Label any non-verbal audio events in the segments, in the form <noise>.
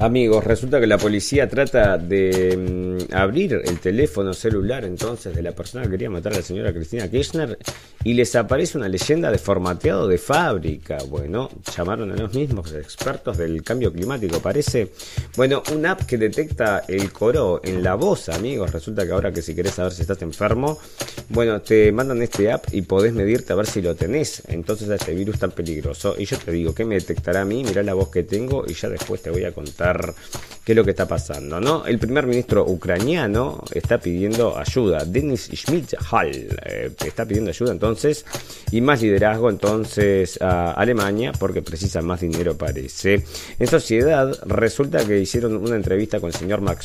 Amigos, resulta que la policía trata de mm, abrir el teléfono celular entonces de la persona que quería matar a la señora Cristina Kirchner y les aparece una leyenda de formateado de fábrica. Bueno, llamaron a los mismos expertos del cambio climático. Parece, bueno, un app que detecta el coro en la voz, amigos. Resulta que ahora que si querés saber si estás enfermo, bueno, te mandan este app y podés medirte a ver si lo tenés. Entonces a este virus tan peligroso. Y yo te digo, ¿qué me detectará a mí? Mirá la voz que tengo y ya después te voy a contar qué es lo que está pasando, ¿no? El primer ministro ucraniano está pidiendo ayuda, Denis Schmidt Hall eh, está pidiendo ayuda entonces y más liderazgo entonces a Alemania porque precisa más dinero parece. En sociedad resulta que hicieron una entrevista con el señor Mark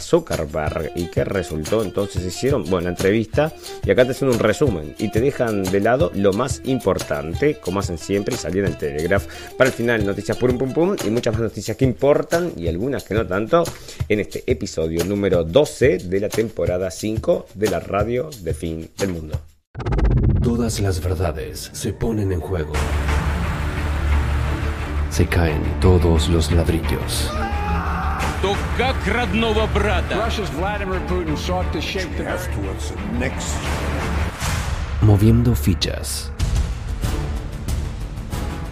Zuckerberg y qué resultó entonces hicieron, bueno, entrevista y acá te hacen un resumen y te dejan de lado lo más importante, como hacen siempre y en el Telegraph. Para el final noticias pum pum pum y muchas más noticias que importan y algunas que no tanto en este episodio número 12 de la temporada 5 de la radio de fin del mundo. Todas las verdades se ponen en juego. Se caen todos los ladrillos. Moviendo fichas.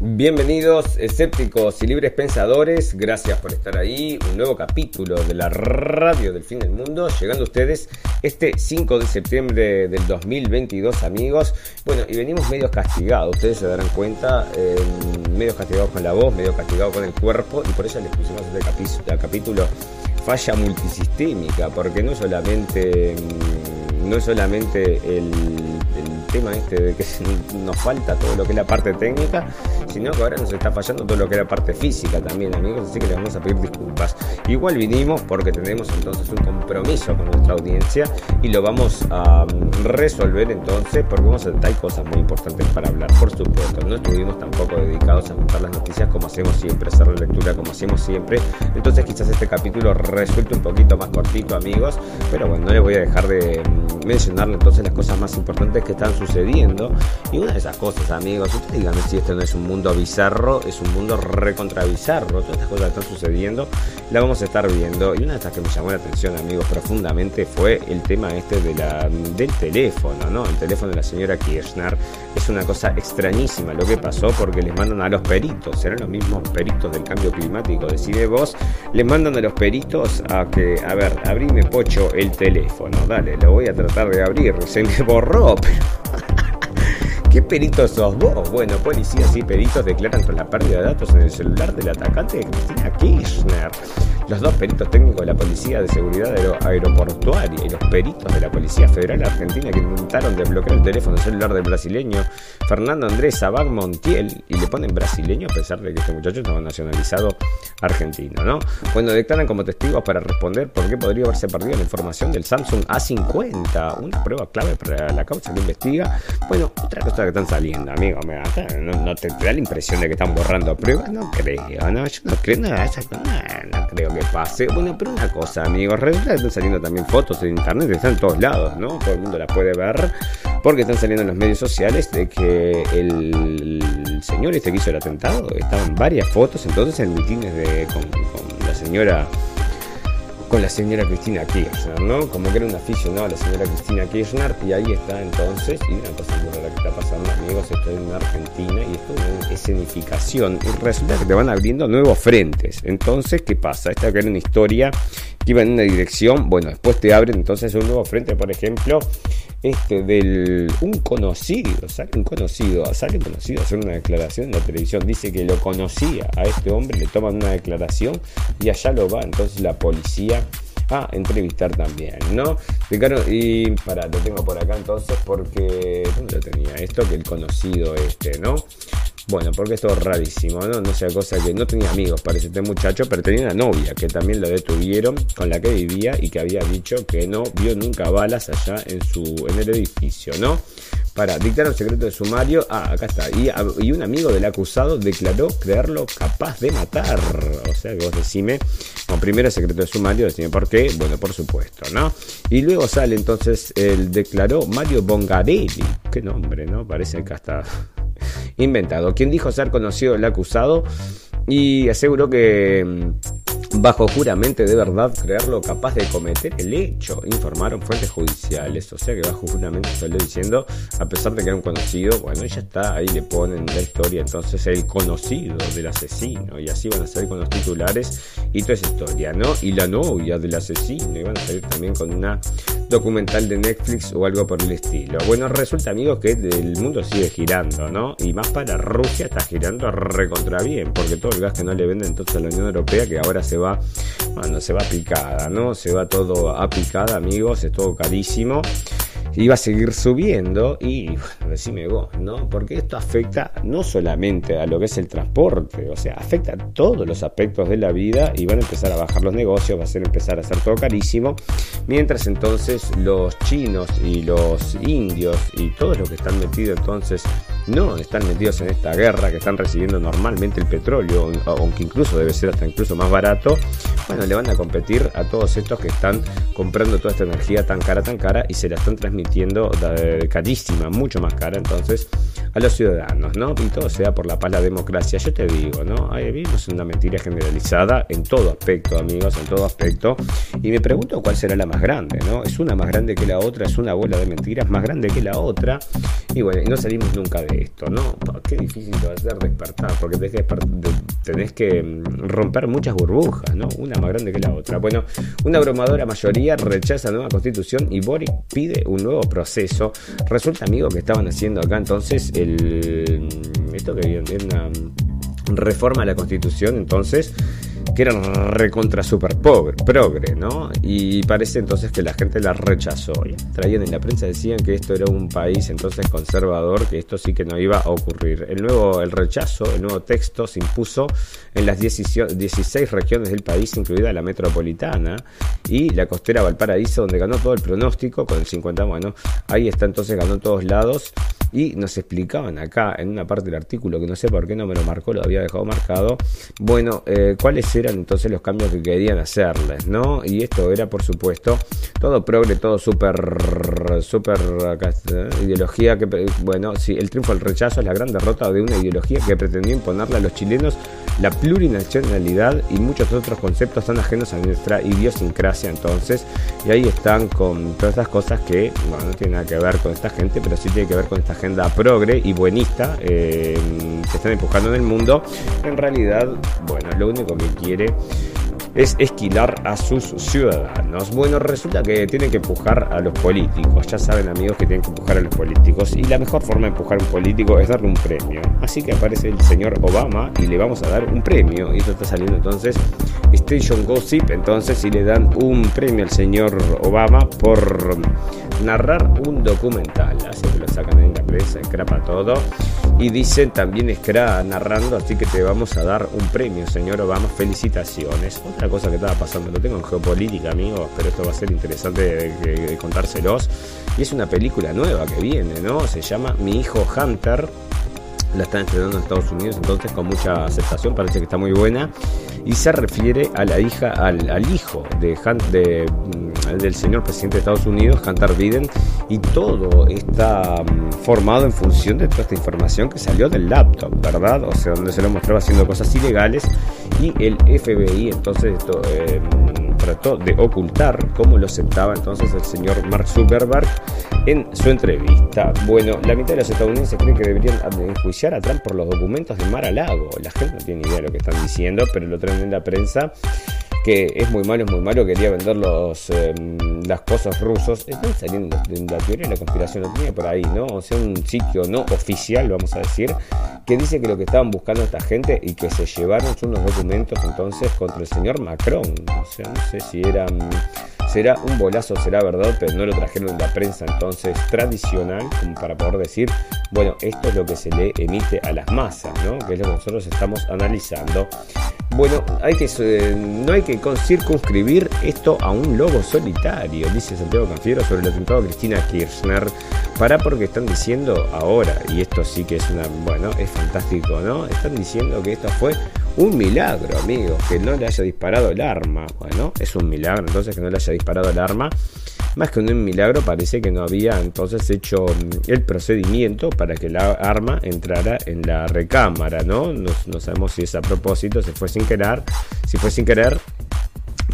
Bienvenidos escépticos y libres pensadores, gracias por estar ahí, un nuevo capítulo de la radio del fin del mundo, llegando a ustedes este 5 de septiembre del 2022 amigos, bueno y venimos medio castigados, ustedes se darán cuenta, eh, medio castigados con la voz, medio castigados con el cuerpo y por eso les pusimos este capítulo falla multisistémica, porque no solamente, mm, no solamente el tema este de que nos falta todo lo que es la parte técnica, sino que ahora nos está fallando todo lo que es la parte física también, amigos, así que les vamos a pedir disculpas. Igual vinimos porque tenemos entonces un compromiso con nuestra audiencia y lo vamos a mm, resolver entonces porque vamos a, hay cosas muy importantes para hablar, por supuesto. No estuvimos tampoco dedicados a montar las noticias como hacemos siempre, hacer la lectura como hacemos siempre. Entonces quizás este capítulo resulte un poquito más cortito, amigos, pero bueno, no les voy a dejar de mm, mencionarle entonces las cosas más importantes que están sucediendo sucediendo. Y una de esas cosas, amigos, ustedes díganme si esto no es un mundo bizarro, es un mundo recontra bizarro. Todas estas cosas que están sucediendo, las vamos a estar viendo. Y una de estas que me llamó la atención, amigos, profundamente fue el tema este de la, del teléfono, ¿no? El teléfono de la señora Kirchner. Es una cosa extrañísima lo que pasó porque les mandan a los peritos, serán los mismos peritos del cambio climático, decide vos, les mandan a los peritos a que, a ver, abrime pocho el teléfono, dale, lo voy a tratar de abrir, se me borró, <laughs> pero ¿Qué peritos sos vos? Bueno, policías y peritos declaran con la pérdida de datos en el celular del atacante de Cristina Kirchner. Los dos peritos técnicos de la Policía de Seguridad Aeroportuaria y los peritos de la Policía Federal Argentina que intentaron desbloquear el teléfono celular del brasileño Fernando Andrés Sabag Montiel y le ponen brasileño a pesar de que este muchacho estaba nacionalizado argentino, ¿no? Bueno, declaran como testigos para responder por qué podría haberse perdido la información del Samsung A50, una prueba clave para la causa que investiga. Bueno, otra cosa que están saliendo, amigo, no, te, da la impresión de que están borrando pruebas, no creo, no, yo no creo, no, no creo que pase. Bueno, pero una cosa, amigos, realmente están saliendo también fotos en internet, están en todos lados, ¿no? Todo el mundo la puede ver, porque están saliendo en los medios sociales de que el, señor este que hizo el atentado, estaban varias fotos entonces en mitines de, con la señora con la señora Cristina Kirchner, ¿no? Como que era un aficionado a la señora Cristina Kirchner y ahí está entonces, y una cosa rara que está pasando, amigos, estoy en Argentina y esto es escenificación y resulta que te van abriendo nuevos frentes. Entonces, ¿qué pasa? Esta que era una historia que iba en una dirección, bueno, después te abren entonces un nuevo frente, por ejemplo, este del un conocido, sale un conocido, sale un conocido a hacer una declaración en la televisión, dice que lo conocía a este hombre, le toman una declaración y allá lo va entonces la policía a entrevistar también, ¿no? Y para, lo tengo por acá entonces porque, ¿dónde lo tenía? Esto que el conocido este, ¿no? Bueno, porque esto es rarísimo, ¿no? No sea cosa que no tenía amigos, parece este muchacho, pero tenía una novia que también lo detuvieron, con la que vivía y que había dicho que no vio nunca balas allá en su en el edificio, ¿no? para dictar un secreto de sumario. Ah, acá está. Y, y, un amigo del acusado declaró creerlo capaz de matar. O sea que vos decime, como primero secreto de sumario, decime por qué. Bueno, por supuesto, ¿no? Y luego sale entonces el declaró Mario Bongarelli. Qué nombre, ¿no? Parece que está inventado. Quien dijo ser conocido el acusado y aseguró que mm, bajo juramento de verdad creerlo capaz de cometer el hecho, informaron fuentes judiciales. O sea que bajo juramento salió diciendo, a pesar de que era un conocido, bueno, ya está, ahí le ponen la historia, entonces el conocido del asesino, y así van a salir con los titulares y toda esa historia, ¿no? Y la novia del asesino, y van a salir también con una documental de Netflix o algo por el estilo. Bueno, resulta, amigos, que el mundo sigue girando, ¿no? Y más para Rusia está girando recontra bien, porque todo el gas que no le venden entonces a la Unión Europea, que ahora se va, bueno, se va picada, ¿no? Se va todo a picada, amigos, es todo carísimo iba a seguir subiendo y bueno, decime vos, ¿no? Porque esto afecta no solamente a lo que es el transporte, o sea, afecta a todos los aspectos de la vida y van a empezar a bajar los negocios, va a ser empezar a ser todo carísimo, mientras entonces los chinos y los indios y todos los que están metidos entonces no están metidos en esta guerra, que están recibiendo normalmente el petróleo, aunque incluso debe ser hasta incluso más barato, bueno, le van a competir a todos estos que están comprando toda esta energía tan cara, tan cara y se la están transmitiendo carísima, mucho más cara entonces a los ciudadanos, ¿no? Y todo sea por la paz, la democracia. Yo te digo, ¿no? Ahí vivimos una mentira generalizada en todo aspecto, amigos, en todo aspecto. Y me pregunto cuál será la más grande, ¿no? Es una más grande que la otra, es una bola de mentiras más grande que la otra. Y bueno, no salimos nunca de esto, ¿no? Qué difícil va a ser despertar, porque tenés que, tenés que mm, romper muchas burbujas, ¿no? Una más grande que la otra. Bueno, una abrumadora mayoría rechaza la nueva constitución y Boric pide un nuevo proceso. Resulta, amigo, que estaban haciendo acá entonces el. Esto que viene una reforma a la constitución, entonces que era recontra super pobre, progre, ¿no? Y parece entonces que la gente la rechazó. Traían en la prensa, decían que esto era un país entonces conservador, que esto sí que no iba a ocurrir. El nuevo, el rechazo, el nuevo texto se impuso en las 16 regiones del país, incluida la metropolitana y la costera Valparaíso, donde ganó todo el pronóstico con el 50, bueno, ahí está entonces, ganó en todos lados. Y nos explicaban acá en una parte del artículo, que no sé por qué no me lo marcó, lo había dejado marcado, bueno, eh, cuáles eran entonces los cambios que querían hacerles, ¿no? Y esto era, por supuesto, todo progre, todo súper, súper eh, ideología que, bueno, sí, el triunfo del rechazo es la gran derrota de una ideología que pretendía imponerle a los chilenos la plurinacionalidad y muchos otros conceptos tan ajenos a nuestra idiosincrasia entonces. Y ahí están con todas estas cosas que bueno, no tienen nada que ver con esta gente, pero sí tiene que ver con esta agenda progre y buenista eh, que están empujando en el mundo. En realidad, bueno, lo único que quiere es esquilar a sus ciudadanos. Bueno, resulta que tienen que empujar a los políticos. Ya saben amigos que tienen que empujar a los políticos. Y la mejor forma de empujar a un político es darle un premio. Así que aparece el señor Obama y le vamos a dar un premio. Y esto está saliendo entonces Station Gossip. Entonces si le dan un premio al señor Obama por narrar un documental. Así que lo sacan en la prensa, escrapa todo. Y dicen también escra narrando, así que te vamos a dar un premio, señor Obama. Felicitaciones. Otra cosa que estaba pasando, lo tengo en geopolítica, amigos, pero esto va a ser interesante de, contárselos. Y es una película nueva que viene, ¿no? Se llama Mi hijo Hunter la están estrenando en Estados Unidos, entonces con mucha aceptación, parece que está muy buena. Y se refiere a la hija, al, hijo de, de, mm, del señor presidente de Estados Unidos, Hunter Biden, y todo está mm, formado en función de toda esta información que salió del laptop, ¿verdad? O sea, donde se lo mostraba haciendo cosas ilegales y el FBI entonces esto, eh, trató de ocultar cómo lo aceptaba entonces el señor Mark Zuckerberg en su entrevista. Bueno, la mitad de los estadounidenses creen que deberían enjuiciar a Trump por los documentos de Mar a Lago. La gente no tiene idea de lo que están diciendo, pero lo traen en la prensa que es muy malo, es muy malo, quería vender los, em, las cosas rusos. Están saliendo de la teoría de la conspiración, lo tenía por ahí, ¿no? O sea, un sitio no oficial, vamos a decir, que dice que lo que estaban buscando esta gente y que se llevaron son unos documentos entonces contra el señor Macron. O sea, no sé si eran será un bolazo, será verdad, pero no lo trajeron en la prensa entonces tradicional como para poder decir, bueno, esto es lo que se le emite a las masas, ¿no? Que es lo que nosotros estamos analizando. Bueno, hay que, no hay que circunscribir esto a un lobo solitario, dice Santiago Canfiero sobre el atentado de Cristina Kirchner. Para porque están diciendo ahora, y esto sí que es una, bueno, es fantástico, ¿no? Están diciendo que esto fue un milagro, amigos, que no le haya disparado el arma. Bueno, es un milagro entonces que no le haya disparado el arma. Más que un milagro, parece que no había entonces hecho mm, el procedimiento para que la arma entrara en la recámara, ¿no? No, sabemos si es a propósito, si fue sin querer, si fue sin querer,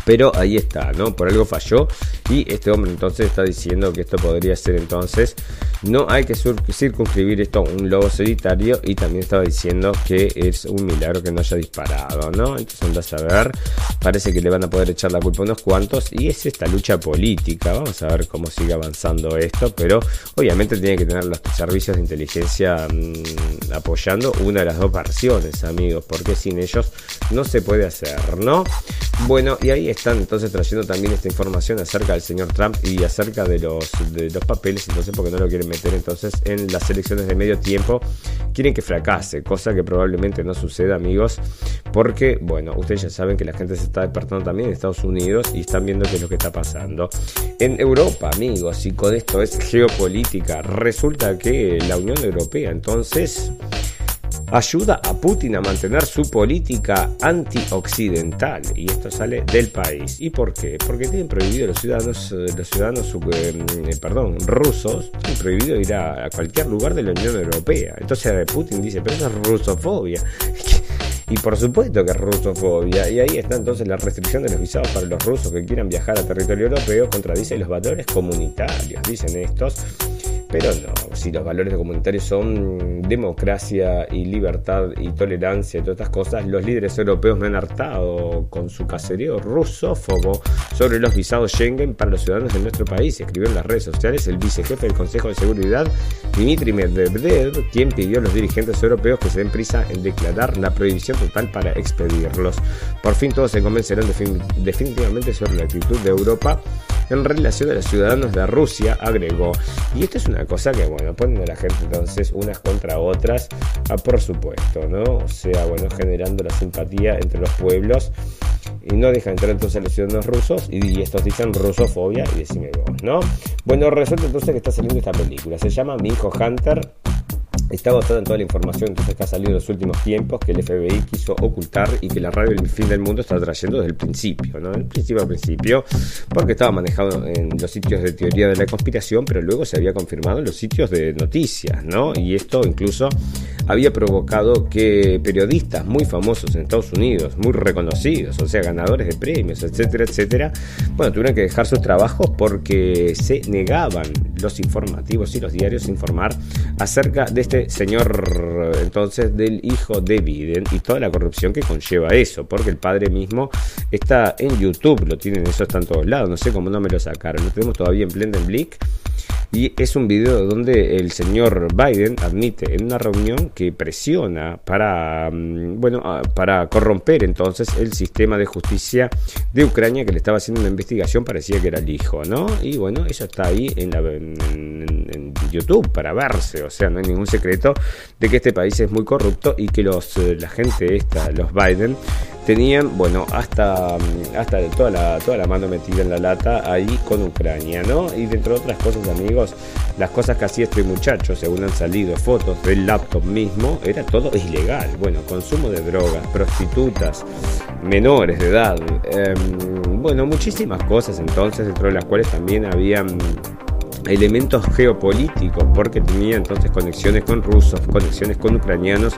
pero ahí está, ¿no? Por algo falló y este hombre entonces está diciendo que esto podría ser entonces, no hay que circunscribir esto a un lobo solitario y también estaba diciendo que es un milagro que no haya disparado, ¿no? Entonces andas a ver, parece que le van a poder echar la culpa a unos cuantos y es esta lucha política, vamos a ver cómo sigue avanzando esto, pero obviamente tiene que tener los servicios de inteligencia mm, apoyando una de las dos versiones, amigos, porque sin ellos no se puede hacer, ¿no? Bueno, y ahí están entonces trayendo también esta información acerca del señor Trump y acerca de los, de los papeles, entonces porque no lo quieren meter entonces en las elecciones de medio tiempo, quieren que fracase, cosa que probablemente no suceda amigos, porque bueno, ustedes ya saben que la gente se está despertando también en Estados Unidos y están viendo qué es lo que está pasando. En Europa amigos, y con esto es geopolítica, resulta que la Unión Europea entonces ayuda a Putin a mantener su política antioccidental y esto sale del país. ¿Y por qué? Porque tienen prohibido los ciudadanos, eh, los ciudadanos eh, perdón, rusos, tienen prohibido ir a, cualquier lugar de la Unión Europea. Entonces Putin dice, pero eso es rusofobia. <laughs> Y por supuesto que es rusofobia. Y ahí está entonces la restricción de los visados para los rusos que quieran viajar a territorio europeo contradice los valores comunitarios, dicen estos. Pero no, si los valores comunitarios son democracia y libertad y tolerancia y todas estas cosas, los líderes europeos me han hartado con su caserío rusófobo sobre los visados Schengen para los ciudadanos de nuestro país. Escribió en las redes sociales el vicejefe del Consejo de Seguridad, Dimitri Medvedev, quien pidió a los dirigentes europeos que se den prisa en declarar la prohibición total para expedirlos. Por fin todos se convencerán definitivamente sobre la actitud de Europa en relación a los ciudadanos de Rusia, agregó. Y esto es una cosa que, bueno, ponen a la gente entonces unas contra otras, ah, por supuesto, ¿no? O sea, bueno, generando la simpatía entre los pueblos y no deja entrar entonces a los ciudadanos rusos y, estos dicen rusofobia y decime vos, ¿no? Bueno, resulta entonces que está saliendo esta película, se llama Mi hijo Hunter Está basada en toda la información que ha salido en los últimos tiempos que el FBI quiso ocultar y que la radio El Fin del Mundo está trayendo desde el principio, ¿no? El principio al principio, porque estaba manejado en los sitios de teoría de la conspiración, pero luego se había confirmado en los sitios de noticias, ¿no? Y esto incluso había provocado que periodistas muy famosos en Estados Unidos, muy reconocidos, o sea, ganadores de premios, etcétera, etcétera, bueno, tuvieron que dejar sus trabajos porque se negaban los informativos y los diarios a informar acerca de este señor entonces del hijo de Biden y toda la corrupción que conlleva eso, porque el padre mismo está en YouTube, lo tienen, eso está en todos lados, no sé cómo no me lo sacaron, lo tenemos todavía en Blendenblick y es un video donde el señor Biden admite en una reunión que presiona para, mm, bueno, para corromper entonces el sistema de justicia de Ucrania que le estaba haciendo una investigación, parecía que era el hijo, ¿no? Y bueno, eso está ahí en, la, YouTube para verse, o sea, no hay ningún secreto de que este país es muy corrupto y que los, eh, la gente esta, los Biden, tenían, bueno, hasta, hasta toda, la, toda la mano metida en la lata ahí con Ucrania, ¿no? Y dentro de otras cosas, amigos, las cosas que hacía este muchacho, según han salido fotos del laptop mismo, era todo ilegal. Bueno, consumo de drogas, prostitutas, menores de edad, em, bueno, muchísimas cosas entonces, dentro de las cuales también habían elementos geopolíticos, porque tenía entonces conexiones con rusos, conexiones con ucranianos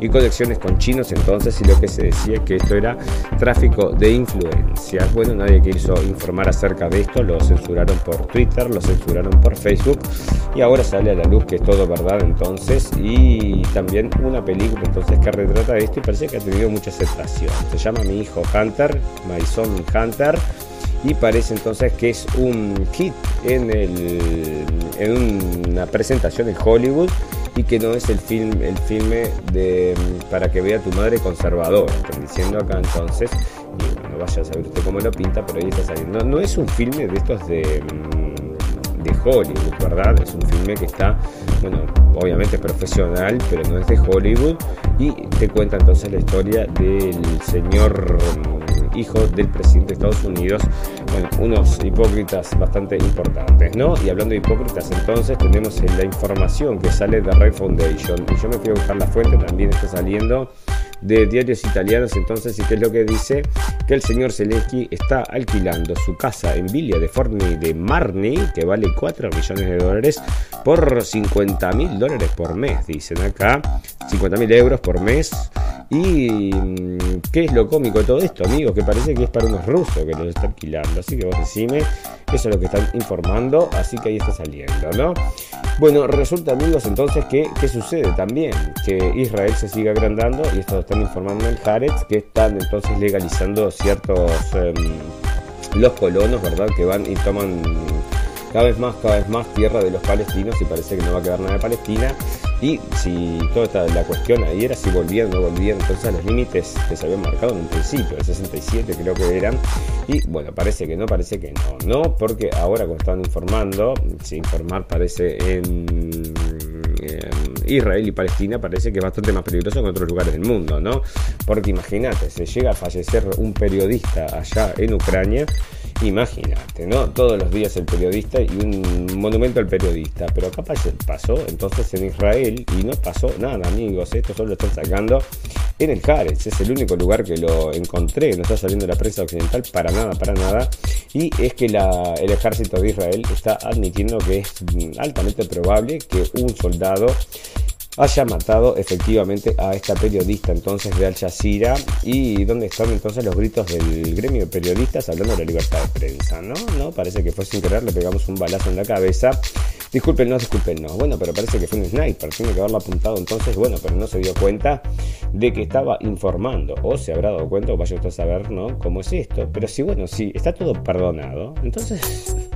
y conexiones con chinos, entonces, y lo que se decía que esto era tráfico de influencias. Bueno, nadie quiso informar acerca de esto, lo censuraron por Twitter, lo censuraron por Facebook, y ahora sale a la luz que es todo verdad entonces, y también una película entonces que retrata esto y parece que ha tenido mucha aceptación. Se llama Mi Hijo Hunter, My Son Hunter y parece entonces que es un hit en, el, en una presentación en Hollywood y que no es el film el filme de para que vea tu madre conservador están diciendo acá entonces no vaya a saber usted cómo lo pinta pero ahí está saliendo. No, es un filme de estos de Hollywood, ¿verdad? Es un filme que está, bueno, obviamente profesional, pero no es de Hollywood. Y te cuenta entonces la historia del señor mm, hijo del presidente de Estados Unidos, bueno, unos hipócritas bastante importantes, ¿no? Y hablando de hipócritas, entonces tenemos la información que sale de Red Foundation. Y yo me fui buscar la fuente, también está saliendo de diarios italianos. Entonces y qué es lo que dice que el señor Zelensky está alquilando su casa en Villa de Forni de Marni que vale 4 millones de dólares por 50 mil dólares por mes dicen acá. 50 mil euros por mes. Y mm, qué es lo cómico de todo esto amigos que parece que es para unos rusos que los está alquilando así que vos decime eso es lo que están informando así que ahí está saliendo ¿no? bueno resulta amigos entonces que ¿qué sucede también? que Israel se sigue agrandando y esto están informando en Haaretz que están entonces legalizando ciertos em, los colonos, ¿verdad? Que van y toman cada vez más, cada vez más tierra de los palestinos y parece que no va a quedar nada de Palestina. Y si toda esta, la cuestión ahí era si volvían o no volvían entonces los límites que se habían marcado en un principio, el 67 creo que eran. Y bueno, parece que no, parece que no, no, porque ahora como estaban informando, si informar parece en Israel y Palestina parece que es bastante más peligroso que otros lugares del mundo, ¿no? Porque imagínate, se llega a fallecer un periodista allá en Ucrania, imagínate, ¿no? Todos los días el periodista y un monumento al periodista, pero acá pasó entonces en Israel y no pasó nada, amigos, esto solo lo están sacando en el Haaretz, es el único lugar que lo encontré, no está saliendo la prensa occidental para nada, para nada, y es que el ejército de Israel está admitiendo que es altamente probable que un soldado haya matado efectivamente a esta periodista entonces de Al Jazeera y dónde están entonces los gritos del gremio de periodistas hablando de la libertad de prensa, ¿no? No, parece que fue sin querer, le pegamos un balazo en la cabeza. Disculpen, disculpen, no. Bueno, pero parece que fue un sniper, tiene que haberlo apuntado entonces, bueno, pero no se dio cuenta de que estaba informando, o se habrá dado cuenta, o vaya usted a saber, ¿no? ¿Cómo es esto? Pero sí, bueno, sí, está todo perdonado, entonces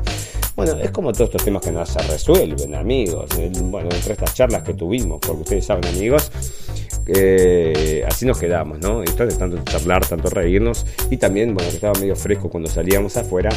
bueno, es como todos estos temas que no se resuelven, amigos. Bueno, entre estas charlas que tuvimos, porque ustedes saben, amigos, así nos quedamos, ¿no? Esto de tanto charlar, tanto reírnos, y también, bueno, que estaba medio fresco cuando salíamos afuera.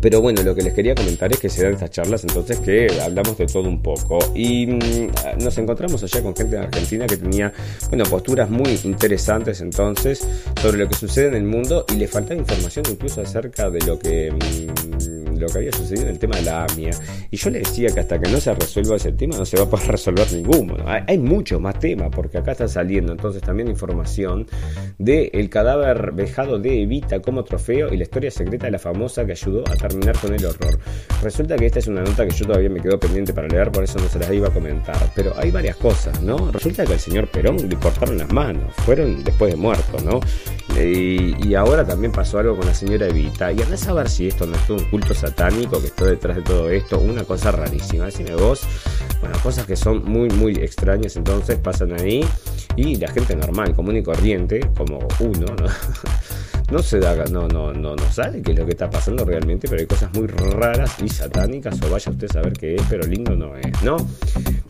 Pero bueno, lo que les quería comentar es que se dan estas charlas entonces que hablamos de todo un poco. Y mm, nos encontramos allá con gente de Argentina que tenía, bueno, posturas muy interesantes entonces sobre lo que sucede en el mundo y le faltaba información incluso acerca de lo que... Mm, lo que había sucedido en el tema de la AMIA. Y yo le decía que hasta que no se resuelva ese tema no se va a poder <laughs> resolver ninguno. Hay, mucho más tema, porque acá está saliendo entonces también información del el cadáver vejado de Evita como trofeo y la historia secreta de la famosa que ayudó a terminar con el horror. Resulta que esta es una nota que yo todavía me quedo pendiente para leer, por eso no se las iba a comentar. Pero hay varias cosas, ¿no? Resulta que al señor Perón le cortaron las manos, fueron después de muerto, ¿no? Y, ahora también pasó algo con la señora Evita. Y andás a ver si esto no es un culto satánico que está detrás de todo esto, una cosa rarísima. Decime vos, bueno, cosas que son muy, muy extrañas entonces pasan ahí y la gente normal, común y corriente, como uno, ¿no? <laughs> no se da, no, no, no, no sabe qué es lo que está pasando realmente, pero hay cosas muy raras y satánicas, o vaya usted a saber qué es, pero lindo no es, ¿no?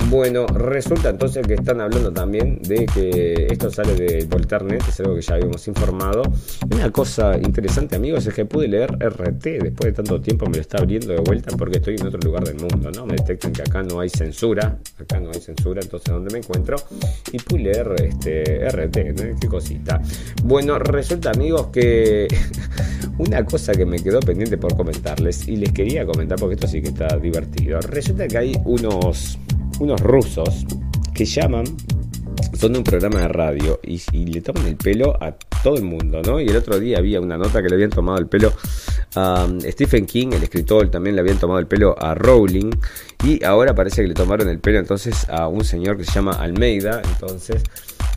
Bueno, resulta entonces que están hablando también de que esto sale de Volternet, es algo que ya habíamos informado. Una cosa interesante, amigos, es que pude leer RT después de tanto tiempo, me lo está abriendo de vuelta porque estoy en otro lugar del mundo, ¿no? Me detectan que acá no hay censura, acá no hay censura, entonces donde me encuentro, y pude leer este RT, ¿no? Qué cosita. Bueno, resulta, amigos, que <laughs> una cosa que me quedó pendiente por comentarles, y les quería comentar porque esto sí que está divertido. Resulta que hay unos unos rusos que llaman, son de un programa de radio y, le toman el pelo a todo el mundo, ¿no? Y el otro día había una nota que le habían tomado el pelo a um, Stephen King, el escritor, también le habían tomado el pelo a Rowling y ahora parece que le tomaron el pelo entonces a un señor que se llama Almeida, entonces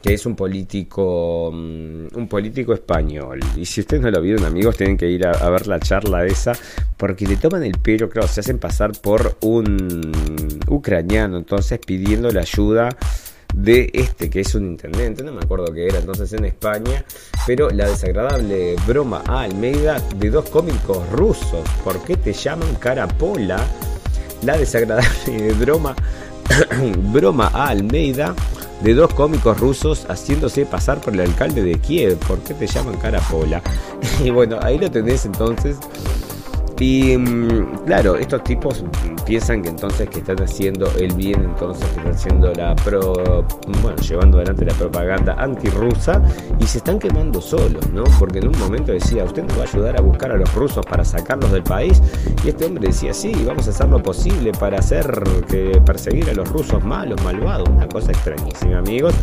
que es un político mm, un político español y si ustedes no lo vieron amigos tienen que ir a, ver la charla esa porque le toman el pelo claro se hacen pasar por un ucraniano entonces pidiendo la ayuda de este que es un intendente, no me acuerdo qué era entonces en España, pero la desagradable broma a Almeida de dos cómicos rusos, ¿por qué te llaman Carapola? La desagradable <laughs> broma <coughs> broma a Almeida de dos cómicos rusos haciéndose pasar por el alcalde de Kiev. ¿Por qué te llaman Carapola? <laughs> y bueno, ahí lo tenés entonces. Y mm, claro, estos tipos piensan que entonces que están haciendo el bien, entonces están haciendo la pro, bueno, llevando adelante la propaganda antirrusa y se están quemando solos, ¿no? Porque en un momento decía, usted nos va a ayudar a buscar a los rusos para sacarlos del país y este hombre decía, sí, vamos a hacer lo posible para hacer que perseguir a los rusos malos, malvados, una cosa extrañísima, amigos.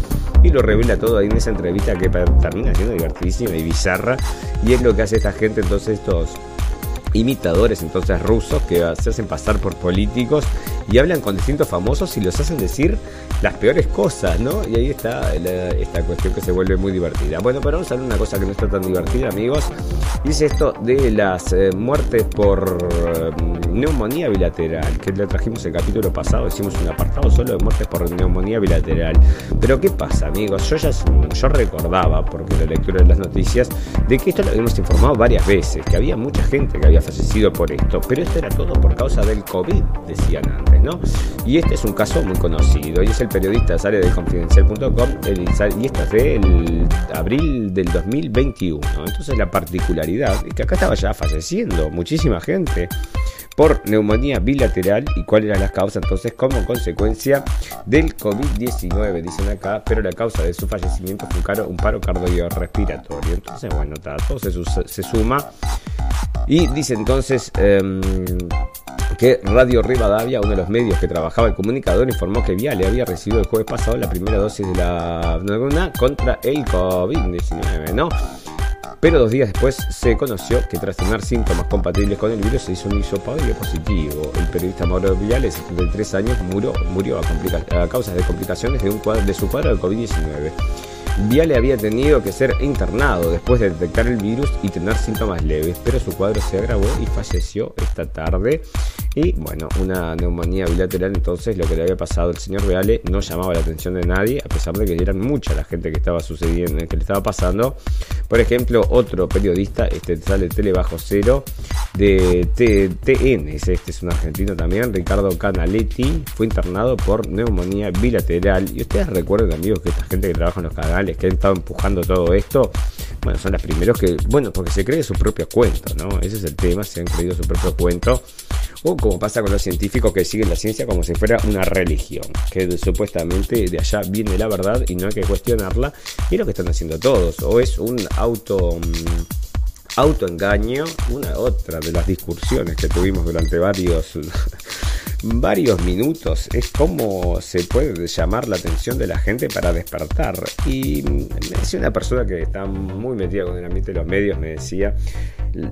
Y lo revela todo ahí en esa entrevista que termina siendo divertidísima y bizarra. Y es lo que hace esta gente, entonces estos imitadores entonces rusos que se hacen pasar por políticos y hablan con distintos famosos y los hacen decir las peores cosas, ¿no? Y ahí está esta cuestión que se vuelve muy divertida. Bueno, pero vamos a hablar de una cosa que no está tan divertida, amigos. Dice esto de las eh, muertes por mm, neumonía bilateral, que le trajimos el capítulo pasado, hicimos un apartado solo de muertes por neumonía bilateral. Pero ¿qué pasa, amigos? Yo ya yo recordaba, porque la lectura de las noticias, de que esto lo habíamos informado varias veces, que había mucha gente que había fallecido por esto, pero esto era todo por causa del COVID, decían antes, ¿no? Y este es un caso muy conocido, y es el periodista sale de confidencial.com, y esto es del abril del 2021. Entonces la particularidad es que acá estaba ya falleciendo muchísima gente por neumonía bilateral y cuáles eran las causas entonces como consecuencia del COVID-19, dicen acá, pero la causa de su fallecimiento fue un paro cardiorrespiratorio. Entonces, bueno, todo se suma y dice entonces em, que Radio Rivadavia, uno de los medios que trabajaba el comunicador, informó que Viale había recibido el jueves pasado la primera dosis de la vacuna contra el COVID-19, ¿no? Pero dos días después se conoció que tras tener síntomas compatibles con el virus se hizo un hisopado y positivo. El periodista Mauro Viale, de 73 años, murió, murió a, a causa de complicaciones de, un cuadro, de su cuadro de COVID-19. Viale había tenido que ser internado después de detectar el virus y tener síntomas leves, pero su cuadro se agravó y falleció esta tarde. Y bueno, una neumonía bilateral, entonces lo que le había pasado al señor Viale no llamaba la atención de nadie, a pesar de que eran mucha la gente que estaba sucediendo, que le estaba pasando. Por ejemplo, otro periodista, este sale Tele Bajo Cero, de TN, este es un argentino también, Ricardo Canaletti, fue internado por neumonía bilateral. Y ustedes recuerden, amigos, que esta gente que trabaja en los canales, que han estado empujando todo esto, bueno, son los primeros que, bueno, porque se cree su propio cuento, ¿no? Ese es el tema, se han creído su propio cuento. O como pasa con los científicos que siguen la ciencia como si fuera una religión, que supuestamente de allá viene la verdad y no hay que cuestionarla. Y es lo que están haciendo todos. O es un auto mm, autoengaño, una otra de las discusiones que tuvimos durante varios <laughs> varios minutos es como se puede llamar la atención de la gente para despertar. Y me decía una persona que está muy metida con el ambiente de los medios, me decía,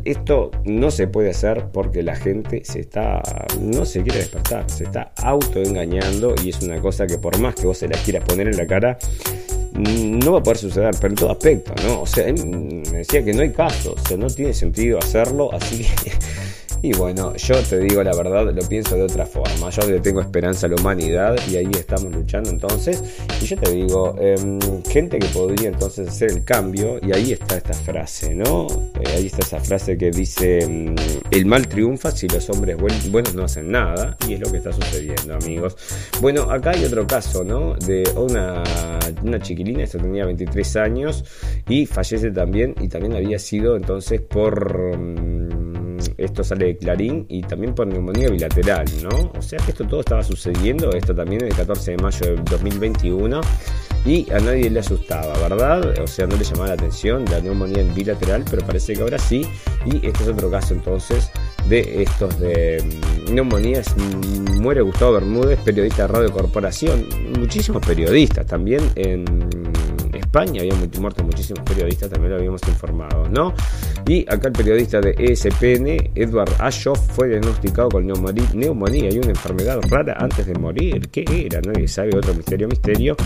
esto no se puede hacer porque la gente se está, no se quiere despertar, se está autoengañando y es una cosa que por más que vos se la quieras poner en la cara, no va a poder suceder, pero en todo aspecto, ¿no? O sea, me decía que no hay caso, o sea, no tiene sentido hacerlo, así que y bueno, yo te digo la verdad, lo pienso de otra forma. Yo le tengo esperanza a la humanidad y ahí estamos luchando entonces. Y yo te digo, em, gente que podría entonces hacer el cambio, y ahí está esta frase, ¿no? Eh, ahí está esa frase que dice, em, el mal triunfa si los hombres buenos no hacen nada. Y es lo que está sucediendo, amigos. Bueno, acá hay otro caso, ¿no? De una, una chiquilina, esta tenía 23 años y fallece también y también había sido entonces por... Esto sale de Clarín y también por neumonía bilateral, ¿no? O sea que esto todo estaba sucediendo, esto también el 14 de mayo de 2021 y a nadie le asustaba, ¿verdad? O sea, no le llamaba la atención la neumonía bilateral, pero parece que ahora sí. Y este es otro caso entonces de estos de mm, neumonías. Mm, muere Gustavo Bermúdez, periodista de Radio Corporación. Muchísimos periodistas también en España había muerto muchísimos periodistas, también lo habíamos informado, ¿no? Y acá el periodista de ESPN, Edward Ashoff, fue diagnosticado con neumonía y una enfermedad rara antes de morir. ¿Qué era? Nadie sabe, otro misterio, misterio.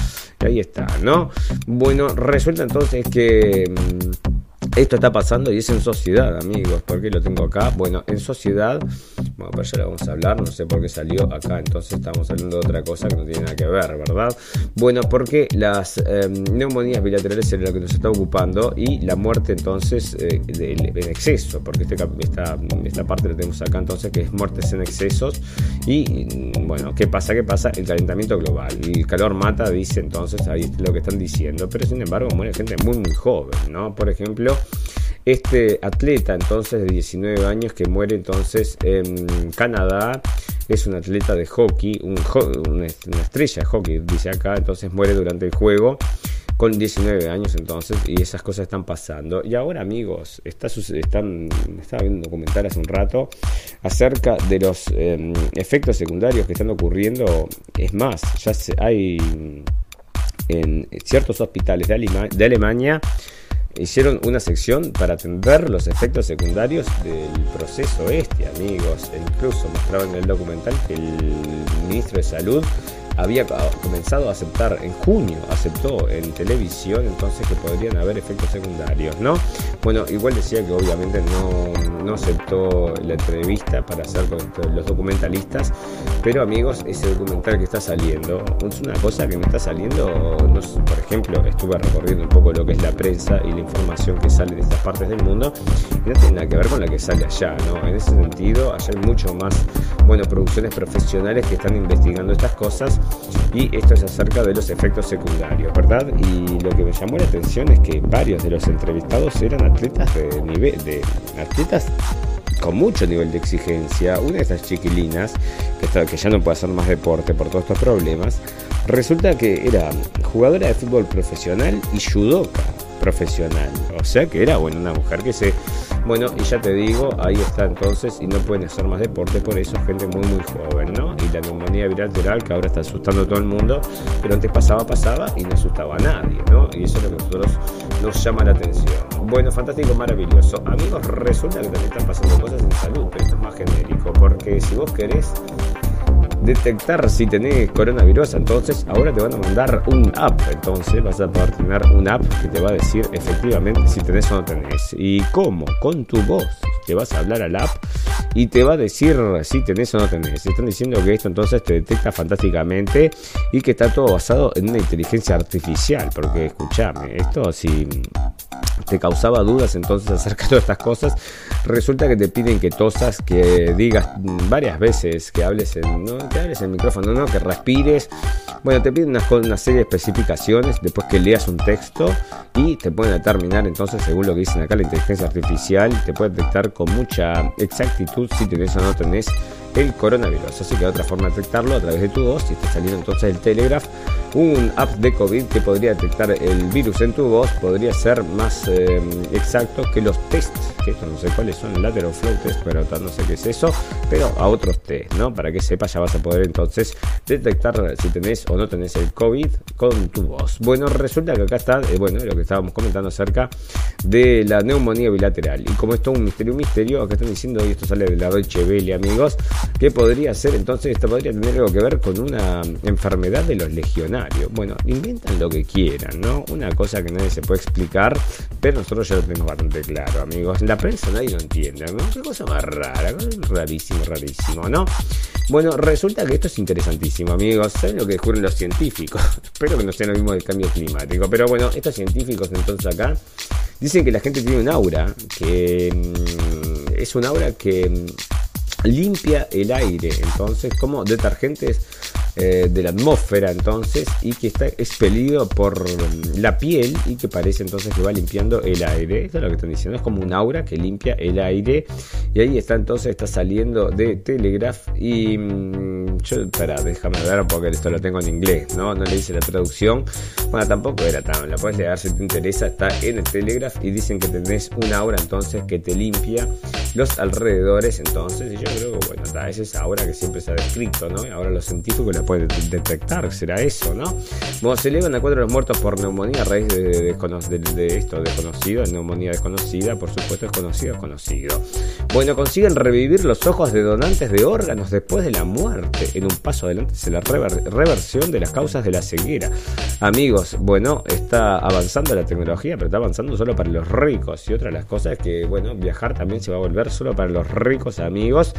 Y ahí está, ¿no? Bueno, resulta entonces que... Mm, esto está pasando y es en sociedad, amigos. ¿Por qué lo tengo acá? Bueno, en sociedad, bueno, pero ya lo vamos a hablar, no sé por qué salió acá, entonces estamos hablando de otra cosa que no tiene nada que ver, ¿verdad? Bueno, porque las em, neumonías bilaterales es lo que nos está ocupando y la muerte entonces eh, en exceso, porque este, esta, esta parte la tenemos acá entonces que es muertes en excesos y bueno, ¿qué pasa? ¿Qué pasa? El calentamiento global. El calor mata, dice entonces, ahí es lo que están diciendo, pero sin embargo muere gente muy muy joven, ¿no? Por ejemplo, Este atleta entonces de 19 años que muere entonces en Canadá es un atleta de hockey, una estrella de hockey, dice acá, entonces muere durante el juego con 19 años entonces y esas cosas están pasando. Y ahora amigos, está, están, estaba viendo un documental hace un rato acerca de los em, efectos secundarios que están ocurriendo. Es más, ya hay en ciertos hospitales de Alemania hicieron una sección para atender los efectos secundarios del proceso este, amigos. Incluso mostraron en el documental que el ministro de Salud había comenzado a aceptar en junio, aceptó en televisión entonces que podrían haber efectos secundarios, ¿no? Bueno, igual decía que obviamente no, no aceptó la entrevista para hacer con los documentalistas, pero amigos, ese documental que está saliendo, es una cosa que me está saliendo, no, por ejemplo, estuve recorriendo un poco lo que es la prensa y la información que sale de estas partes del mundo, y no tiene nada que ver con la que sale allá, ¿no? En ese sentido, allá hay mucho más, bueno, producciones profesionales que están investigando estas cosas y esto es acerca de los efectos secundarios, ¿verdad? Y lo que me llamó la atención es que varios de los entrevistados eran atletas de nivel, de atletas con mucho nivel de exigencia. Una de estas chiquilinas, que, que ya no puede hacer más deporte por todos estos problemas, resulta que era jugadora de fútbol profesional y judoka profesional. O sea que era bueno, una mujer que se bueno, y ya te digo, ahí está entonces, y no pueden hacer más deporte, por eso gente muy muy joven, ¿no? Y la neumonía bilateral que ahora está asustando a todo el mundo, pero antes pasaba, pasaba y no asustaba a nadie, ¿no? Y eso es lo que a nosotros nos llama la atención. Bueno, fantástico, maravilloso. Amigos, resulta que también están pasando cosas en salud, pero esto es más genérico, porque si vos querés detectar si tenés coronavirus, entonces ahora te van a mandar un app. Entonces vas a poder tener un app que te va a decir efectivamente si tenés o no tenés. ¿Y cómo? Con tu voz. Te vas a hablar al app y te va a decir si tenés o no tenés. Están diciendo que esto entonces te detecta fantásticamente y que está todo basado en una inteligencia artificial. Porque escúchame, esto si te causaba dudas entonces acerca de todas estas cosas, resulta que te piden que tosas, que digas varias veces, que hables en, ¿no? que hables en micrófono, ¿no? que respires. Bueno, te piden una, una serie de especificaciones después que leas un texto y te pueden determinar entonces, según lo que dicen acá, la inteligencia artificial te puede detectar con mucha exactitud si tenés o no tenés el coronavirus. Así que otra forma de detectarlo a través de tu voz, y está saliendo entonces el Telegraph, un app de COVID que podría detectar el virus en tu voz, podría ser más eh, exacto que los tests, que esto no sé cuáles son, lateral flow test, pero no sé qué es eso, pero a otros test, ¿no? Para que sepas, ya vas a poder entonces detectar si tenés o no tenés el COVID con tu voz. Bueno, resulta que acá está, eh, bueno, lo que estábamos comentando acerca de la neumonía bilateral. Y como esto es un misterio, un misterio, acá están diciendo, y esto sale de la Deutsche Welle, amigos, que podría ser entonces, esto podría tener algo que ver con una enfermedad de los legionarios. Bueno, inventan lo que quieran, ¿no? Una cosa que nadie se puede explicar, pero nosotros ya lo tenemos bastante claro, amigos. La prensa nadie lo entiende, ¿no? Qué cosa más rara, rarísimo, rarísimo, ¿no? Bueno, resulta que esto es interesantísimo, amigos. ¿Saben lo que descubren los científicos? <laughs> Espero que no sea lo mismo del cambio climático, pero bueno, estos científicos entonces acá dicen que la gente tiene un aura, que mm, es un aura que mm, limpia el aire, entonces como detergentes eh, de la atmósfera entonces y que está expelido por la piel y que parece entonces que va limpiando el aire. Esto es lo que están diciendo, es como un aura que limpia el aire y ahí está entonces, está saliendo de Telegraph y mm, yo, espera, déjame ver porque esto lo tengo en inglés, ¿no? No le hice la traducción. Bueno, tampoco era tan, la puedes leer si te interesa, está en el Telegraph y dicen que tenés una aura entonces que te limpia los alrededores entonces y yo creo que bueno, está, es esa aura que siempre se ha descrito, ¿no? Ahora los científicos la puede detectar, será eso, ¿no? Bueno, se elevan a cuatro los muertos por neumonía a raíz de, de, esto desconocido, neumonía desconocida, por supuesto es conocido, conocido. Bueno, consiguen revivir los ojos de donantes de órganos después de la muerte. En un paso adelante es la reversión de las causas de la ceguera. Amigos, bueno, está avanzando la tecnología, pero está avanzando solo para los ricos. Y otra de las cosas es que, bueno, viajar también se va a volver solo para los ricos amigos,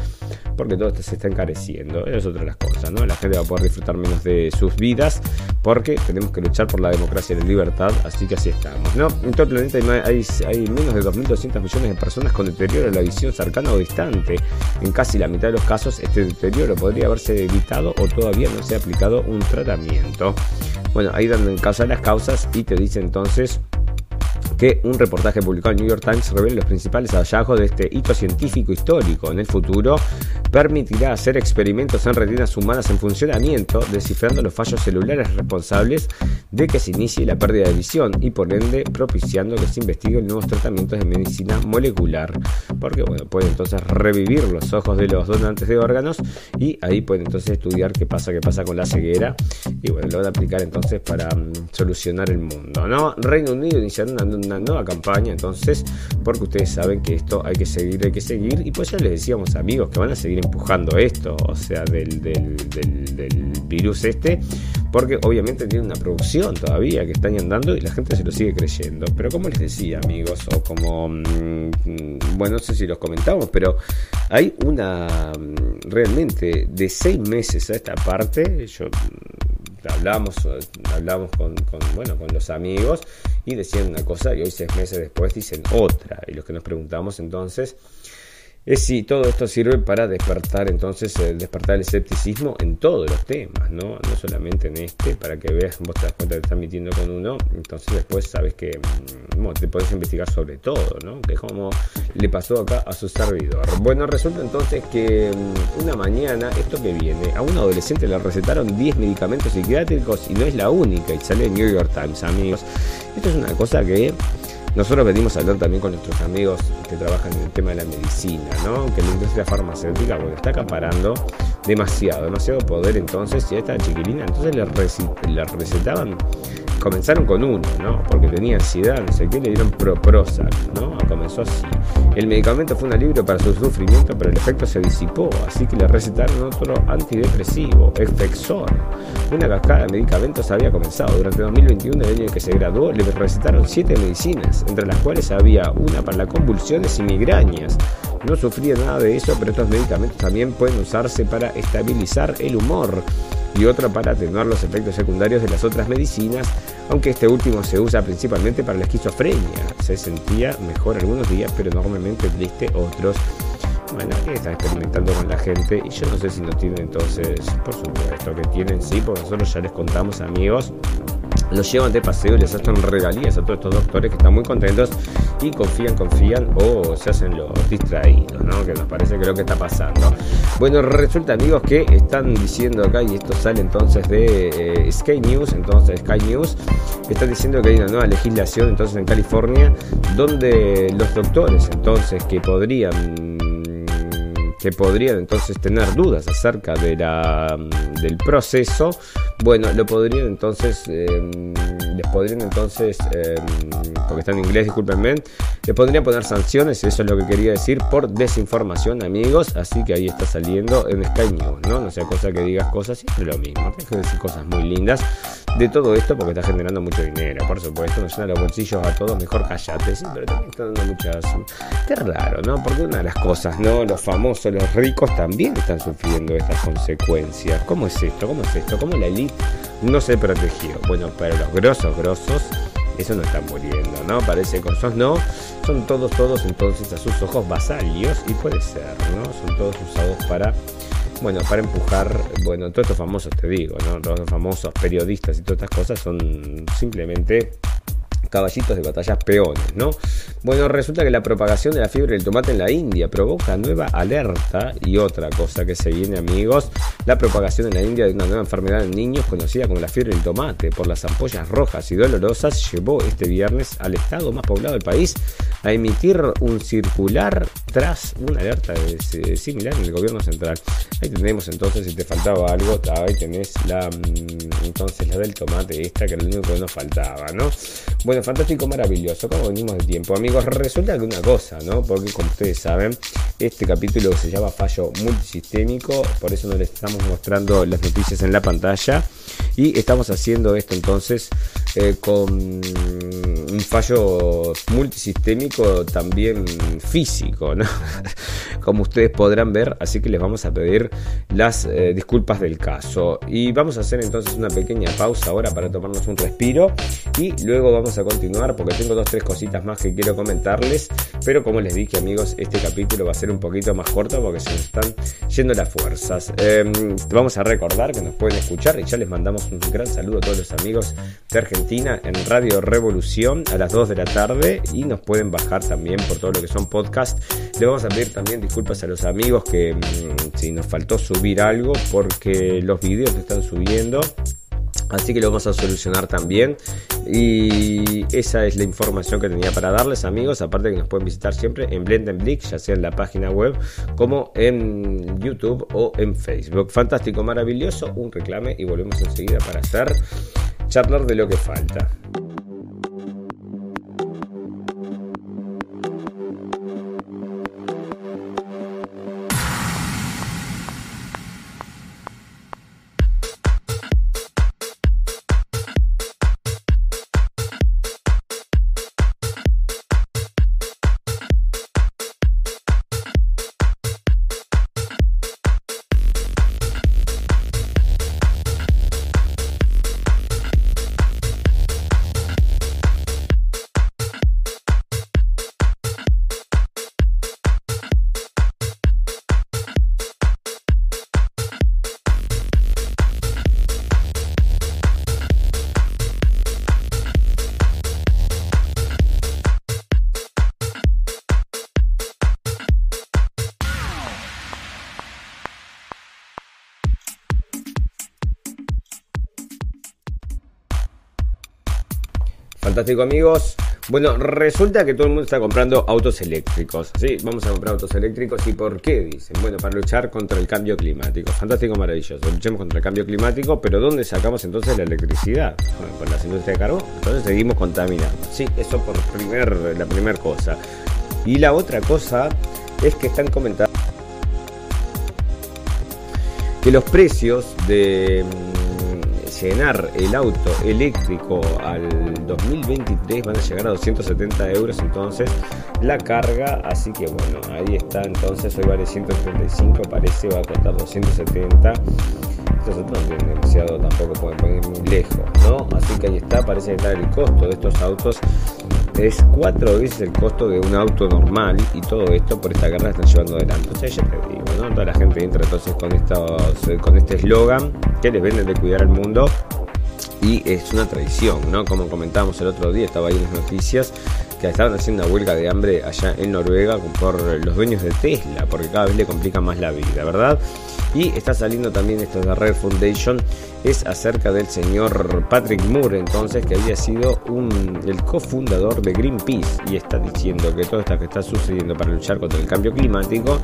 porque todo esto se está encareciendo. Es otra de las cosas, ¿no? La gente va a poder disfrutar menos de sus vidas, porque tenemos que luchar por la democracia y la libertad, así que así estamos. ¿no? En todo el planeta hay, menos de 2.200 millones de personas con deterioro de la visión cercana o distante. En casi la mitad de los casos, este deterioro podría haberse evitado o todavía no se ha aplicado un tratamiento. Bueno, ahí dan en causa las causas y te dice entonces que un reportaje publicado en New York Times revela los principales hallazgos de este hito científico histórico. En el futuro permitirá hacer experimentos en retinas humanas en funcionamiento, descifrando los fallos celulares responsables de que se inicie la pérdida de visión y por ende propiciando que se investiguen nuevos tratamientos de medicina molecular, porque bueno, puede entonces revivir los ojos de los donantes de órganos y ahí pueden entonces estudiar qué pasa, qué pasa con la ceguera y bueno, lo van a aplicar entonces para mm, solucionar el mundo, ¿no? Reino Unido iniciando una, nueva campaña entonces, porque ustedes saben que esto hay que seguir, hay que seguir y pues ya les decíamos amigos que van a seguir empujando esto, o sea, del, del, del virus este, porque obviamente tiene una producción todavía que están andando y la gente se lo sigue creyendo. Pero como les decía, amigos, o como, mm, bueno, no sé si los comentamos, pero hay una, mm, realmente, de seis meses a esta parte, yo hablamos, hablamos con, con, bueno, con los amigos y decían una cosa y hoy seis meses después dicen otra. Y los que nos preguntamos entonces es si todo esto sirve para despertar entonces eh, despertar el escepticismo en todos los temas, ¿no? No solamente en este, para que veas, vos te das cuenta que estás metiendo con uno, entonces después sabes que mm, te podés investigar sobre todo, ¿no? Que es como le pasó acá a su servidor. Bueno, resulta entonces que mm, una mañana, esto que viene, a un adolescente le recetaron 10 medicamentos psiquiátricos y no es la única, y sale en New York Times, amigos. Esto es una cosa que nosotros venimos a hablar también con nuestros amigos que trabajan en el tema de la medicina, ¿no? Que la industria farmacéutica bueno, está acaparando demasiado, demasiado poder entonces, y a esta chiquilina entonces le, recetaban comenzaron con uno, ¿no? Porque tenía ansiedad, no sé qué, le dieron Proprozac, ¿no? Comenzó así. El medicamento fue un alivio para su sufrimiento, pero el efecto se disipó, así que le recetaron otro antidepresivo, Efexor. Una cascada de medicamentos había comenzado. Durante 2021, el año en que se graduó, le recetaron siete medicinas, entre las cuales había una para las convulsiones y migrañas. No sufría nada de eso, pero estos medicamentos también pueden usarse para estabilizar el humor y otra para atenuar los efectos secundarios de las otras medicinas, aunque este último se usa principalmente para la esquizofrenia. Se sentía mejor algunos días, pero enormemente triste otros. Bueno, está experimentando con la gente y yo no sé si no tienen entonces, por supuesto que tienen, sí, porque nosotros ya les contamos amigos los llevan de paseo les hacen regalías a todos estos doctores que están muy contentos y confían, confían o se hacen los distraídos, ¿no? Que nos parece que lo que está pasando. Bueno, resulta amigos que están diciendo acá, y esto sale entonces de eh, Sky News, entonces Sky News, están diciendo que hay una nueva legislación entonces en California donde los doctores entonces que podrían que podrían entonces tener dudas acerca de la, del proceso, bueno, lo podrían entonces, em, les podrían entonces, em, porque está en inglés, discúlpenme, les podrían poner sanciones, eso es lo que quería decir, por desinformación, amigos, así que ahí está saliendo en Sky News, ¿no? No sea cosa que digas cosas, siempre lo mismo, tienes que decir cosas muy lindas de todo esto porque está generando mucho dinero, por supuesto, nos llena los bolsillos a todos, mejor callate, sí, pero también está dando muchas... Qué raro, ¿no? Porque una de las cosas, ¿no? Los famosos, los ricos también están sufriendo estas consecuencias. ¿Cómo es esto? ¿Cómo es esto? ¿Cómo la elite no se protegió? Bueno, pero los grosos, grosos, eso no están muriendo, ¿no? Parece esos no, son todos, todos entonces a sus ojos vasalios y puede ser, ¿no? Son todos usados para bueno, para empujar, bueno, todos estos famosos, te digo, ¿no? Todos los famosos periodistas y todas estas cosas son simplemente caballitos de batallas peones, ¿no? Bueno, resulta que la propagación de la fiebre del tomate en la India provoca nueva alerta y otra cosa que se viene, amigos, la propagación en la India de una nueva enfermedad en niños conocida como la fiebre del tomate por las ampollas rojas y dolorosas llevó este viernes al estado más poblado del país a emitir un circular tras una alerta similar en el gobierno central. Ahí tenemos entonces, si te faltaba algo, ahí tenés la mm, entonces la del tomate esta que era lo único que nos faltaba, ¿no? Bueno, fantástico, maravilloso. ¿Cómo venimos de tiempo, amigos? Resulta que una cosa, ¿no? Porque como ustedes saben, este capítulo se llama fallo multisistémico, por eso no les estamos mostrando las noticias en la pantalla. Y estamos haciendo esto entonces eh, con un fallo multisistémico también físico, ¿no? <laughs> Como ustedes podrán ver, así que les vamos a pedir las eh, disculpas del caso. Y vamos a hacer entonces una pequeña pausa ahora para tomarnos un respiro y luego vamos a continuar porque tengo dos, tres cositas más que quiero comentarles, pero como les dije amigos, este capítulo va a ser un poquito más corto porque se nos están yendo las fuerzas. Em, vamos a recordar que nos pueden escuchar y ya les mandamos un gran saludo a todos los amigos de Argentina en Radio Revolución a las 2 de la tarde y nos pueden bajar también por todo lo que son podcasts. Le vamos a pedir también disculpas a los amigos que mm, si nos faltó subir algo porque los vídeos que están subiendo Así que lo vamos a solucionar también. Y esa es la información que tenía para darles, amigos. Aparte que nos pueden visitar siempre en Blendenblick, ya sea en la página web como en YouTube o en Facebook. Fantástico, maravilloso. Un reclame y volvemos enseguida para hacer charlar de lo que falta. Amigos. Bueno, resulta que todo el mundo está comprando autos eléctricos. Sí, vamos a comprar autos eléctricos. ¿Y por qué? Dicen. Bueno, para luchar contra el cambio climático. Fantástico, maravilloso. Luchemos contra el cambio climático, pero ¿dónde sacamos entonces la electricidad? Bueno, por las industrias de carbón. Entonces seguimos contaminando. Sí, eso por primer, la primera cosa. Y la otra cosa es que están comentando que los precios de llenar el auto eléctrico al 2023 van a llegar a 270 euros entonces la carga así que bueno ahí está entonces hoy vale 135 parece va a costar 270 estos otros no demasiado tampoco pueden poner muy lejos no así que ahí está parece está el costo de estos autos es cuatro veces el costo de un auto normal y todo esto por esta guerra están llevando adelante. Entonces ya te digo, ¿no? Toda la gente entra entonces con estos, eh, con este eslogan que les venden de cuidar al mundo y es una tradición, ¿no? Como comentábamos el otro día, estaba ahí en las noticias que estaban haciendo una huelga de hambre allá en Noruega por los dueños de Tesla, porque cada vez le complica más la vida, ¿verdad? Y está saliendo también esto de Red Foundation, es acerca del señor Patrick Moore, entonces, que había sido un, el cofundador de Greenpeace y está diciendo que todo esto que está sucediendo para luchar contra el cambio climático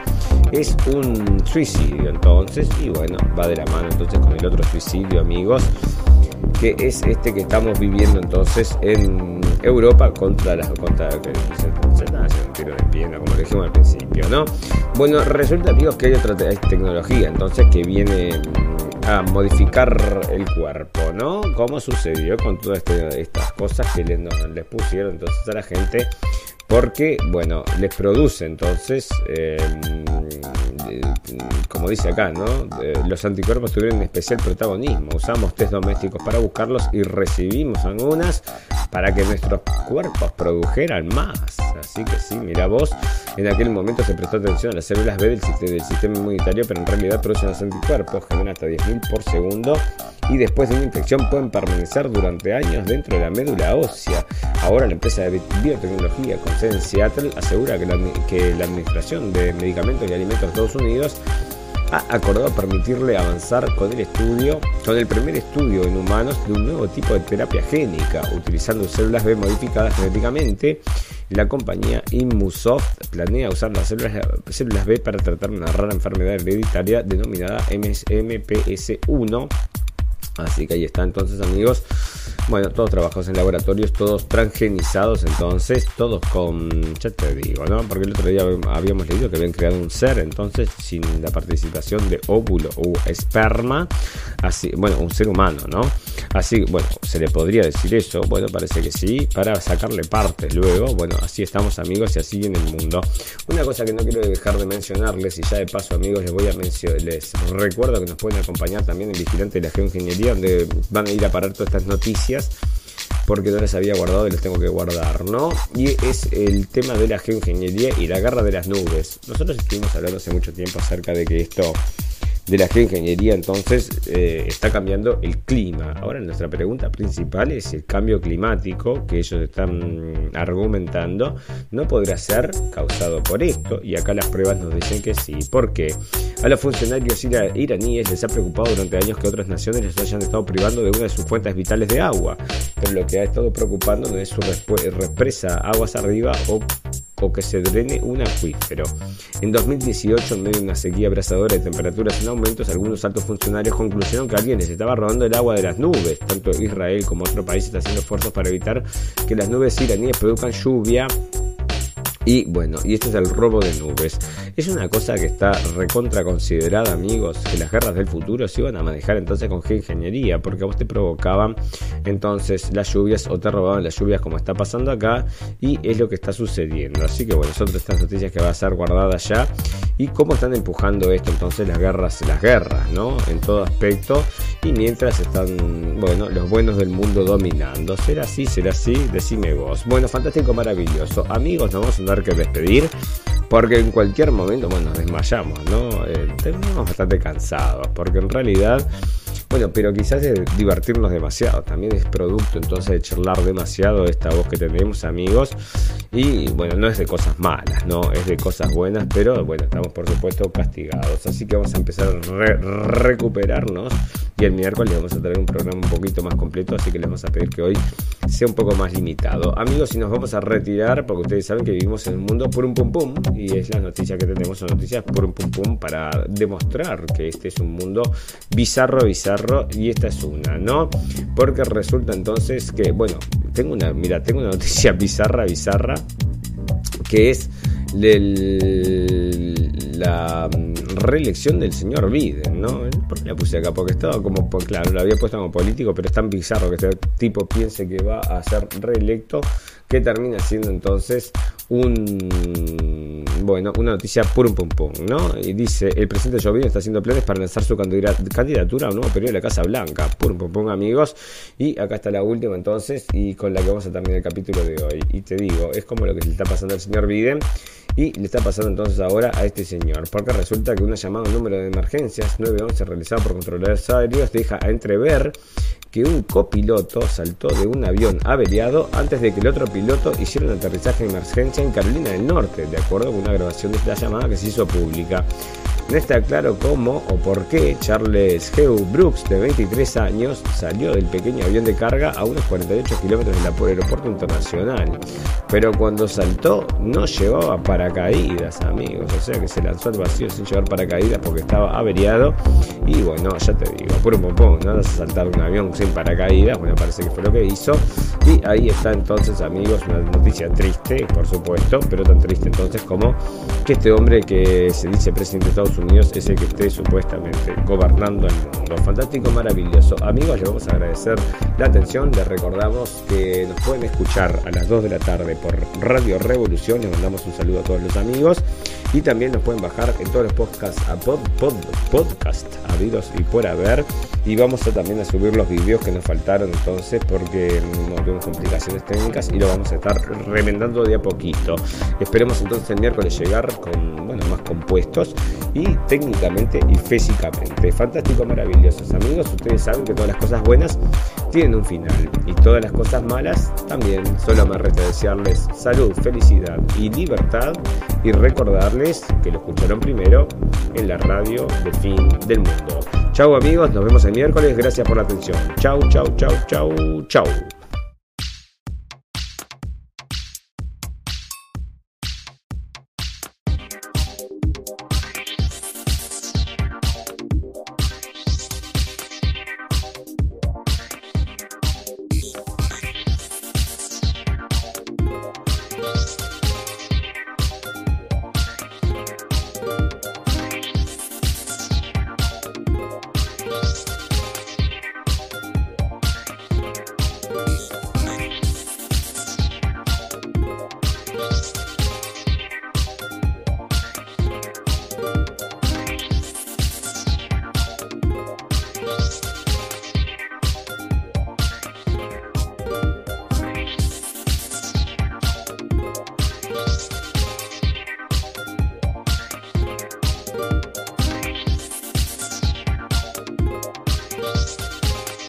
es un suicidio, entonces, y bueno, va de la mano entonces con el otro suicidio, amigos que es este que estamos viviendo entonces en Europa contra las contra un tiro de pierna como dijimos al principio no bueno resulta amigos que hay otra tecnología entonces que viene a modificar el cuerpo no como sucedió con todas este, estas cosas que les, les pusieron entonces a la gente porque bueno les produce entonces eh, como dice acá, los anticuerpos tuvieron especial protagonismo. Usamos test domésticos para buscarlos y recibimos algunas para que nuestros cuerpos produjeran más. Así que sí, mira vos, en aquel momento se prestó atención a las células B del, del sistema inmunitario, pero en realidad producen los anticuerpos, generan hasta 10.000 por segundo y después de una infección pueden permanecer durante años dentro de la médula ósea. Ahora la empresa de biotecnología con sede en Seattle asegura que la, que la Administración de Medicamentos y Alimentos de Estados Unidos ha acordado permitirle avanzar con el estudio, con el primer estudio en humanos de un nuevo tipo de terapia génica, utilizando células B modificadas genéticamente. La compañía Immusoft planea usar las células, B para tratar una rara enfermedad hereditaria denominada MSMPS1 Así que ahí está entonces amigos. Bueno, todos trabajos en laboratorios, todos transgenizados entonces, todos con, ya te digo, ¿no? Porque el otro día habíamos leído que habían creado un ser, entonces sin la participación de óvulo o esperma, así, bueno, un ser humano, ¿no? Así, bueno, se le podría decir eso, bueno, parece que sí, para sacarle parte luego, bueno, así estamos amigos y así en el mundo. Una cosa que no quiero dejar de mencionarles, y ya de paso amigos les voy a mencionar, les recuerdo que nos pueden acompañar también en Vigilante de la Geoingeniería, donde van a ir a parar todas estas noticias porque no les había guardado y les tengo que guardar, ¿no? Y es el tema de la geoingeniería y la guerra de las nubes. Nosotros estuvimos hablando hace mucho tiempo acerca de que esto de la geoingeniería entonces eh, está cambiando el clima. Ahora nuestra pregunta principal es el cambio climático que ellos están argumentando no podrá ser causado por esto y acá las pruebas nos dicen que sí. ¿Por qué? A los funcionarios iraníes les ha preocupado durante años que otras naciones les hayan estado privando de una de sus fuentes vitales de agua, pero lo que ha estado preocupando no es su represa aguas arriba o o que se drene un acuífero. En 2018, en medio de una sequía abrasadora de temperaturas en aumentos, algunos altos funcionarios concluyeron que alguien les estaba robando el agua de las nubes. Tanto Israel como otro país está haciendo esfuerzos para evitar que las nubes iraníes produzcan lluvia y bueno, y este es el robo de nubes. Es una cosa que está recontra considerada, amigos, que las guerras del futuro se iban a manejar entonces con geoingeniería, porque a vos te provocaban entonces las lluvias o te robaban las lluvias como está pasando acá, y es lo que está sucediendo. Así que bueno, son estas noticias que va a ser guardadas ya. Y cómo están empujando esto entonces las guerras, las guerras, ¿no? En todo aspecto. Y mientras están, bueno, los buenos del mundo dominando. ¿Será así? ¿Será así? Decime vos. Bueno, fantástico, maravilloso. Amigos, nos vamos a andar que despedir. Porque en cualquier momento, bueno, nos desmayamos, ¿no? Eh, bastante cansados. Porque en realidad bueno, pero quizás es divertirnos demasiado, también es producto entonces de charlar demasiado esta voz que tenemos amigos. Y bueno, no es de cosas malas, no, es de cosas buenas, pero bueno, estamos por supuesto castigados, así que vamos a empezar a recuperarnos. Y el miércoles vamos a tener un programa un poquito más completo, así que les vamos a pedir que hoy sea un poco más limitado. Amigos, si nos vamos a retirar, porque ustedes saben que vivimos en un mundo por un pum pum y es la noticia que tenemos, son noticias por un pum pum para demostrar que este es un mundo bizarro, bizarro y esta es una, ¿no? Porque resulta entonces que, bueno, tengo una, mira, tengo una <laughs> noticia bizarra, bizarra, que es la mm, reelección del señor Biden, ¿no? ¿Por qué la puse acá? Porque estaba como, pues, claro, lo había puesto como político, pero es tan bizarro que este tipo piense que va a ser reelecto que termina siendo entonces un bueno, una noticia pum pum pum, ¿no? Y dice, el presidente Joe Biden está haciendo planes para lanzar su candidatura a un nuevo periodo de la Casa Blanca. Pum pum pum, amigos. Y acá está la última entonces, y con la que vamos a terminar el capítulo de hoy. Y te digo, es como lo que le está pasando al señor Biden y le está pasando entonces ahora a este señor, porque resulta que una llamada número de emergencias 911 realizado por controladores aéreos deja a entrever que un copiloto saltó de un avión averiado antes de que el otro piloto hiciera un aterrizaje de emergencia en Carolina del Norte, de acuerdo con una grabación de esta llamada que se hizo pública. No está claro cómo o por qué Charles Hugh Brooks, de 23 años, salió del pequeño avión de carga a unos 48 kilómetros del aeropuerto internacional. Pero cuando saltó, no llevaba paracaídas, amigos. O sea que se lanzó al vacío sin llevar paracaídas porque estaba averiado. Y bueno, ya te digo, por un pompón, no vas a saltar un avión sin paracaídas. Bueno, parece que fue lo que hizo. Y ahí está entonces, amigos, una noticia triste, por supuesto, pero tan triste entonces como que este hombre que se dice presidente de Estados Unidos es el que esté supuestamente gobernando el mundo. Fantástico, maravilloso. Amigos, le vamos a agradecer la atención. Les recordamos que nos pueden escuchar a las 2 de la tarde por Radio Revolución. Les mandamos un saludo a todos los amigos. Y también nos pueden bajar en todos los podcasts a pod, pod, podcast y por haber. Y vamos a también a subir los vídeos que nos faltaron entonces porque no tuvimos complicaciones técnicas y lo vamos a estar remendando de a poquito. Esperemos entonces el miércoles llegar con bueno, más compuestos y técnicamente y físicamente. Fantástico, maravillosos amigos. Ustedes saben que todas las cosas buenas tienen un final y todas las cosas malas también. Solo me resta desearles salud, felicidad y libertad y recordarles que lo escucharon primero en la radio de fin del mundo. Chau amigos, nos vemos el miércoles. Gracias por la atención. Chau, chau, chau, chau, chau.